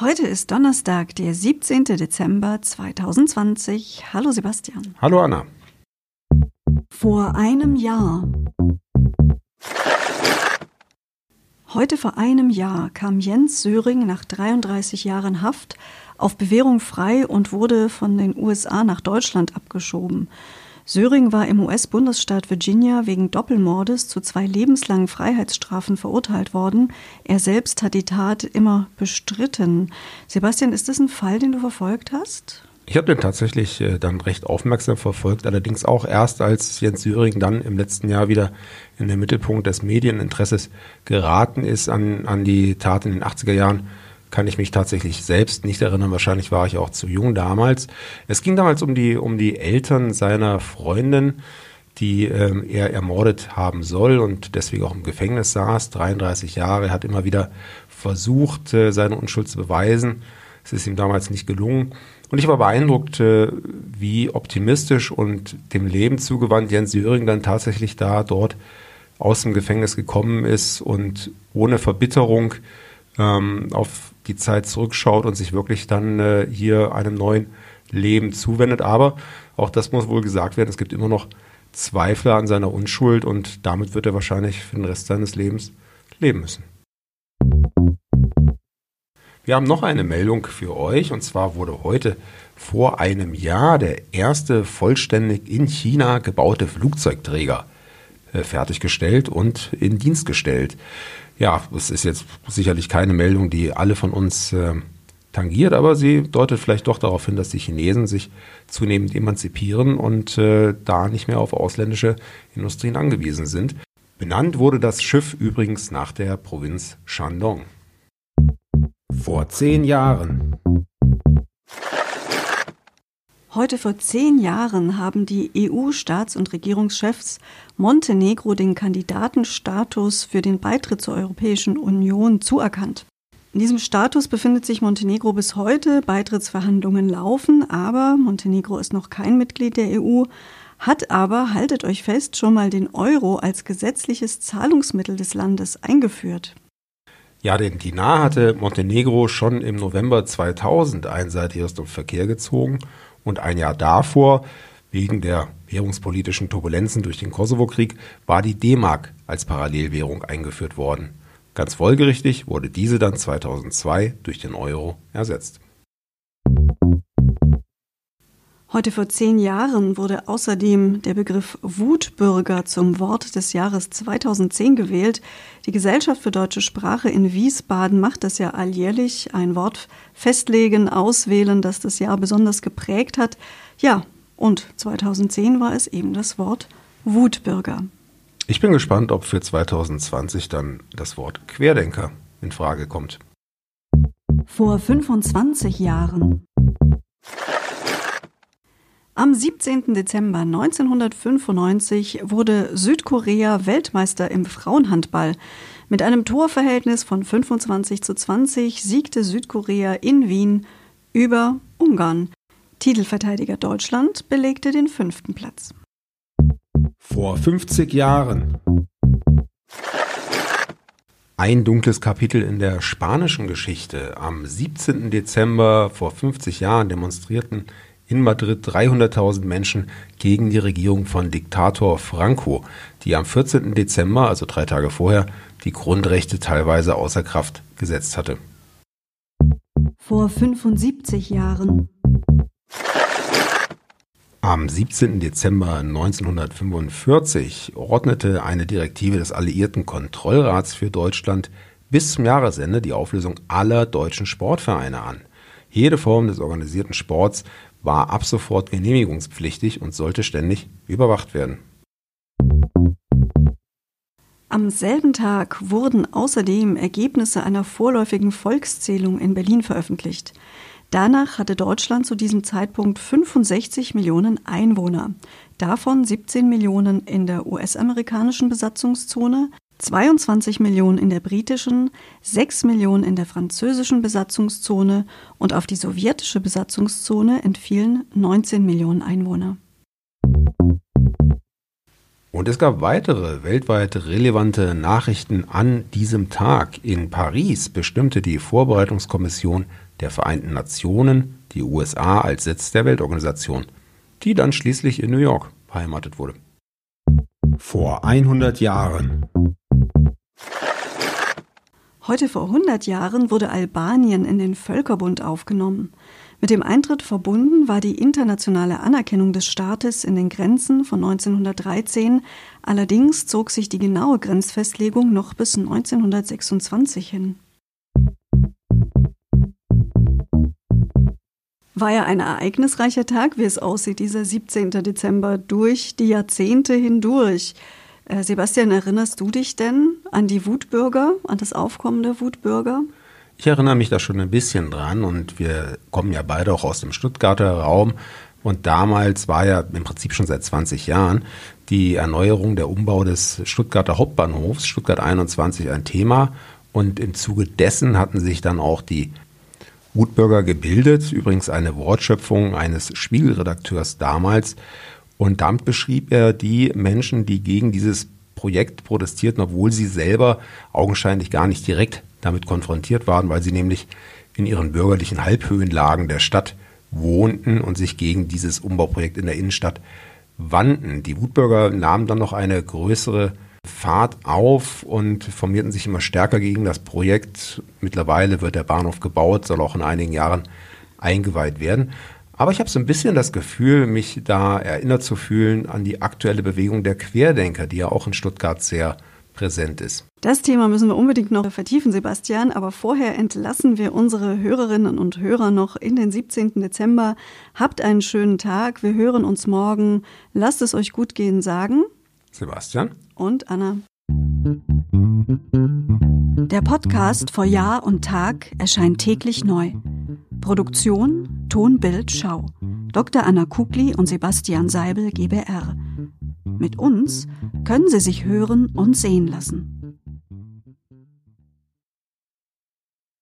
Heute ist Donnerstag, der 17. Dezember 2020. Hallo Sebastian. Hallo Anna. Vor einem Jahr. Heute vor einem Jahr kam Jens Söring nach 33 Jahren Haft auf Bewährung frei und wurde von den USA nach Deutschland abgeschoben. Söring war im US-Bundesstaat Virginia wegen Doppelmordes zu zwei lebenslangen Freiheitsstrafen verurteilt worden. Er selbst hat die Tat immer bestritten. Sebastian, ist das ein Fall, den du verfolgt hast? Ich habe den tatsächlich äh, dann recht aufmerksam verfolgt, allerdings auch erst, als Jens Söring dann im letzten Jahr wieder in den Mittelpunkt des Medieninteresses geraten ist an, an die Tat in den 80er Jahren kann ich mich tatsächlich selbst nicht erinnern. Wahrscheinlich war ich auch zu jung damals. Es ging damals um die, um die Eltern seiner Freundin, die ähm, er ermordet haben soll und deswegen auch im Gefängnis saß. 33 Jahre. Er hat immer wieder versucht, äh, seine Unschuld zu beweisen. Es ist ihm damals nicht gelungen. Und ich war beeindruckt, äh, wie optimistisch und dem Leben zugewandt Jens Söring dann tatsächlich da dort aus dem Gefängnis gekommen ist und ohne Verbitterung ähm, auf die Zeit zurückschaut und sich wirklich dann äh, hier einem neuen Leben zuwendet. Aber auch das muss wohl gesagt werden, es gibt immer noch Zweifler an seiner Unschuld und damit wird er wahrscheinlich für den Rest seines Lebens leben müssen. Wir haben noch eine Meldung für euch und zwar wurde heute vor einem Jahr der erste vollständig in China gebaute Flugzeugträger fertiggestellt und in Dienst gestellt ja, es ist jetzt sicherlich keine Meldung, die alle von uns äh, tangiert, aber sie deutet vielleicht doch darauf hin, dass die Chinesen sich zunehmend emanzipieren und äh, da nicht mehr auf ausländische Industrien angewiesen sind. Benannt wurde das Schiff übrigens nach der Provinz Shandong. Vor zehn Jahren. Heute vor zehn Jahren haben die EU-Staats- und Regierungschefs Montenegro den Kandidatenstatus für den Beitritt zur Europäischen Union zuerkannt. In diesem Status befindet sich Montenegro bis heute. Beitrittsverhandlungen laufen, aber Montenegro ist noch kein Mitglied der EU, hat aber, haltet euch fest, schon mal den Euro als gesetzliches Zahlungsmittel des Landes eingeführt. Ja, den Dinar hatte Montenegro schon im November 2000 einseitig aus dem Verkehr gezogen und ein Jahr davor, wegen der währungspolitischen Turbulenzen durch den Kosovo-Krieg, war die D-Mark als Parallelwährung eingeführt worden. Ganz folgerichtig wurde diese dann 2002 durch den Euro ersetzt. Heute vor zehn Jahren wurde außerdem der Begriff Wutbürger zum Wort des Jahres 2010 gewählt. Die Gesellschaft für deutsche Sprache in Wiesbaden macht das ja alljährlich, ein Wort festlegen, auswählen, das das Jahr besonders geprägt hat. Ja, und 2010 war es eben das Wort Wutbürger. Ich bin gespannt, ob für 2020 dann das Wort Querdenker in Frage kommt. Vor 25 Jahren. Am 17. Dezember 1995 wurde Südkorea Weltmeister im Frauenhandball. Mit einem Torverhältnis von 25 zu 20 siegte Südkorea in Wien über Ungarn. Titelverteidiger Deutschland belegte den fünften Platz. Vor 50 Jahren. Ein dunkles Kapitel in der spanischen Geschichte. Am 17. Dezember vor 50 Jahren demonstrierten in Madrid 300.000 Menschen gegen die Regierung von Diktator Franco, die am 14. Dezember, also drei Tage vorher, die Grundrechte teilweise außer Kraft gesetzt hatte. Vor 75 Jahren. Am 17. Dezember 1945 ordnete eine Direktive des Alliierten Kontrollrats für Deutschland bis zum Jahresende die Auflösung aller deutschen Sportvereine an. Jede Form des organisierten Sports war ab sofort genehmigungspflichtig und sollte ständig überwacht werden. Am selben Tag wurden außerdem Ergebnisse einer vorläufigen Volkszählung in Berlin veröffentlicht. Danach hatte Deutschland zu diesem Zeitpunkt 65 Millionen Einwohner, davon 17 Millionen in der US-amerikanischen Besatzungszone, 22 Millionen in der britischen, 6 Millionen in der französischen Besatzungszone und auf die sowjetische Besatzungszone entfielen 19 Millionen Einwohner. Und es gab weitere weltweit relevante Nachrichten an diesem Tag. In Paris bestimmte die Vorbereitungskommission der Vereinten Nationen die USA als Sitz der Weltorganisation, die dann schließlich in New York beheimatet wurde. Vor 100 Jahren. Heute vor 100 Jahren wurde Albanien in den Völkerbund aufgenommen. Mit dem Eintritt verbunden war die internationale Anerkennung des Staates in den Grenzen von 1913, allerdings zog sich die genaue Grenzfestlegung noch bis 1926 hin. War ja ein ereignisreicher Tag, wie es aussieht, dieser 17. Dezember, durch die Jahrzehnte hindurch. Äh, Sebastian, erinnerst du dich denn an die Wutbürger, an das Aufkommen der Wutbürger? Ich erinnere mich da schon ein bisschen dran und wir kommen ja beide auch aus dem Stuttgarter Raum. Und damals war ja im Prinzip schon seit 20 Jahren die Erneuerung, der Umbau des Stuttgarter Hauptbahnhofs, Stuttgart 21, ein Thema. Und im Zuge dessen hatten sich dann auch die Wutbürger gebildet, übrigens eine Wortschöpfung eines Spiegelredakteurs damals. Und damit beschrieb er die Menschen, die gegen dieses Projekt protestierten, obwohl sie selber augenscheinlich gar nicht direkt damit konfrontiert waren, weil sie nämlich in ihren bürgerlichen Halbhöhenlagen der Stadt wohnten und sich gegen dieses Umbauprojekt in der Innenstadt wandten. Die Wutbürger nahmen dann noch eine größere Fahrt auf und formierten sich immer stärker gegen das Projekt. Mittlerweile wird der Bahnhof gebaut, soll auch in einigen Jahren eingeweiht werden. Aber ich habe so ein bisschen das Gefühl, mich da erinnert zu fühlen an die aktuelle Bewegung der Querdenker, die ja auch in Stuttgart sehr präsent ist. Das Thema müssen wir unbedingt noch vertiefen, Sebastian, aber vorher entlassen wir unsere Hörerinnen und Hörer noch in den 17. Dezember. Habt einen schönen Tag, wir hören uns morgen. Lasst es euch gut gehen, sagen Sebastian und Anna. Der Podcast vor Jahr und Tag erscheint täglich neu. Produktion Tonbild Schau. Dr. Anna Kugli und Sebastian Seibel GBR. Mit uns können Sie sich hören und sehen lassen.